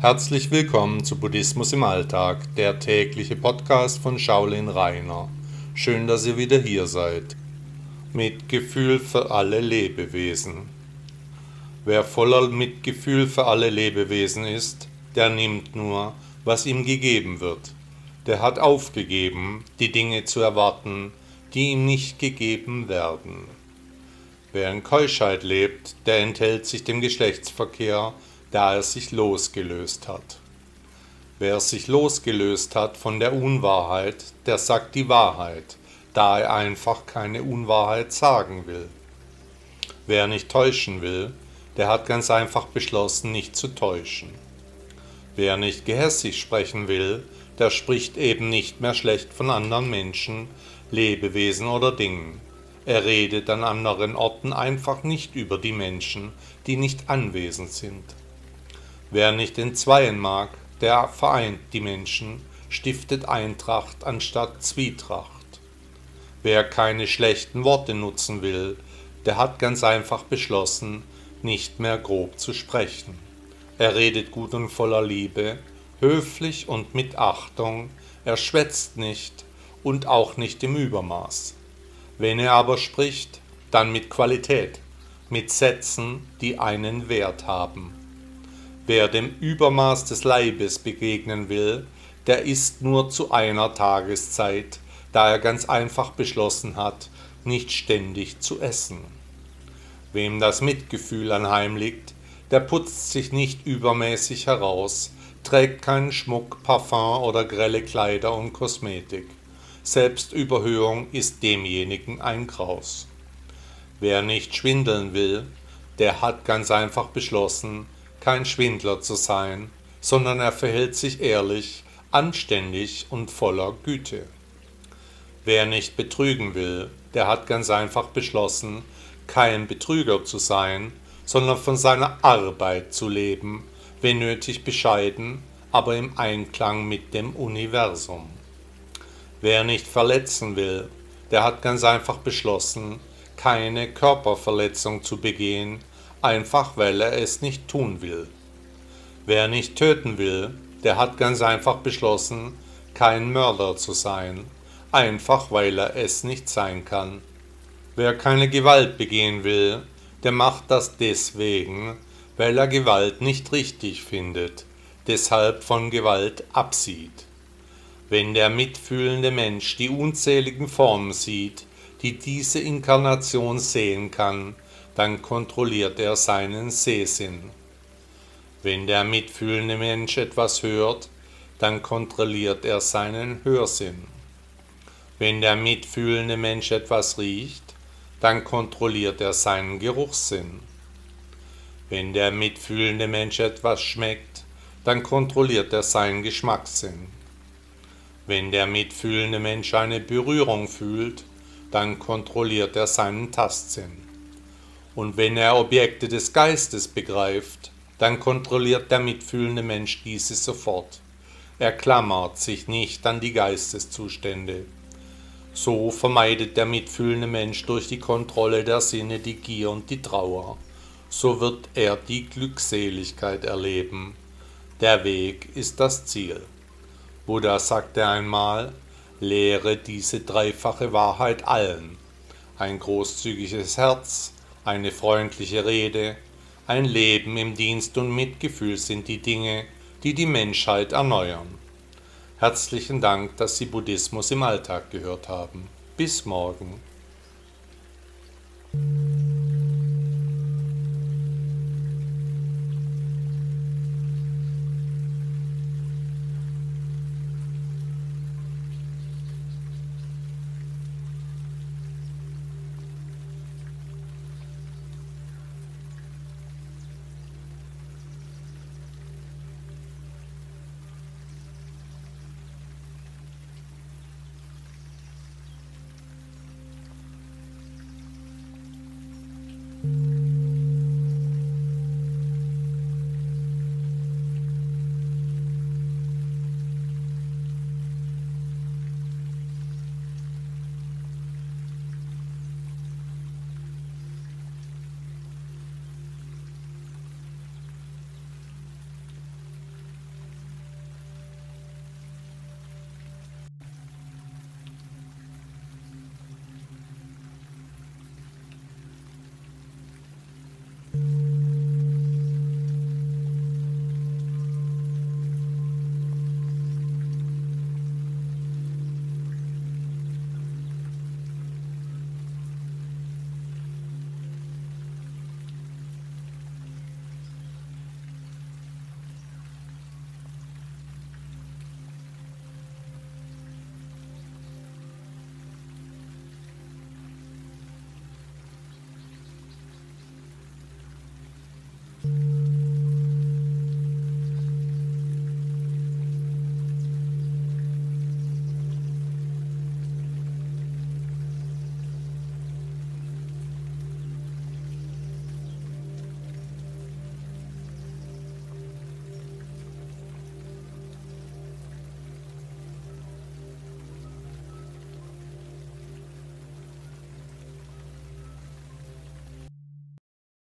Herzlich willkommen zu Buddhismus im Alltag, der tägliche Podcast von Shaolin Rainer. Schön, dass ihr wieder hier seid. Mitgefühl für alle Lebewesen. Wer voller Mitgefühl für alle Lebewesen ist, der nimmt nur, was ihm gegeben wird. Der hat aufgegeben, die Dinge zu erwarten, die ihm nicht gegeben werden. Wer in Keuschheit lebt, der enthält sich dem Geschlechtsverkehr, da er sich losgelöst hat. Wer sich losgelöst hat von der Unwahrheit, der sagt die Wahrheit, da er einfach keine Unwahrheit sagen will. Wer nicht täuschen will, der hat ganz einfach beschlossen, nicht zu täuschen. Wer nicht gehässig sprechen will, der spricht eben nicht mehr schlecht von anderen Menschen, Lebewesen oder Dingen. Er redet an anderen Orten einfach nicht über die Menschen, die nicht anwesend sind. Wer nicht entzweien mag, der vereint die Menschen, stiftet Eintracht anstatt Zwietracht. Wer keine schlechten Worte nutzen will, der hat ganz einfach beschlossen, nicht mehr grob zu sprechen. Er redet gut und voller Liebe, höflich und mit Achtung, er schwätzt nicht und auch nicht im Übermaß. Wenn er aber spricht, dann mit Qualität, mit Sätzen, die einen Wert haben. Wer dem Übermaß des Leibes begegnen will, der isst nur zu einer Tageszeit, da er ganz einfach beschlossen hat, nicht ständig zu essen. Wem das Mitgefühl anheimliegt, der putzt sich nicht übermäßig heraus, trägt keinen Schmuck, Parfum oder grelle Kleider und Kosmetik. Selbstüberhöhung ist demjenigen ein Graus. Wer nicht schwindeln will, der hat ganz einfach beschlossen, kein Schwindler zu sein, sondern er verhält sich ehrlich, anständig und voller Güte. Wer nicht betrügen will, der hat ganz einfach beschlossen, kein Betrüger zu sein, sondern von seiner Arbeit zu leben, wenn nötig bescheiden, aber im Einklang mit dem Universum. Wer nicht verletzen will, der hat ganz einfach beschlossen, keine Körperverletzung zu begehen, einfach weil er es nicht tun will. Wer nicht töten will, der hat ganz einfach beschlossen, kein Mörder zu sein, einfach weil er es nicht sein kann. Wer keine Gewalt begehen will, der macht das deswegen, weil er Gewalt nicht richtig findet, deshalb von Gewalt absieht. Wenn der mitfühlende Mensch die unzähligen Formen sieht, die diese Inkarnation sehen kann, dann kontrolliert er seinen Sehsinn. Wenn der mitfühlende Mensch etwas hört, dann kontrolliert er seinen Hörsinn. Wenn der mitfühlende Mensch etwas riecht, dann kontrolliert er seinen Geruchssinn. Wenn der mitfühlende Mensch etwas schmeckt, dann kontrolliert er seinen Geschmackssinn. Wenn der mitfühlende Mensch eine Berührung fühlt, dann kontrolliert er seinen Tastsinn. Und wenn er Objekte des Geistes begreift, dann kontrolliert der mitfühlende Mensch diese sofort. Er klammert sich nicht an die Geisteszustände. So vermeidet der mitfühlende Mensch durch die Kontrolle der Sinne die Gier und die Trauer. So wird er die Glückseligkeit erleben. Der Weg ist das Ziel. Buddha sagte einmal, lehre diese dreifache Wahrheit allen. Ein großzügiges Herz, eine freundliche Rede, ein Leben im Dienst und Mitgefühl sind die Dinge, die die Menschheit erneuern. Herzlichen Dank, dass Sie Buddhismus im Alltag gehört haben. Bis morgen.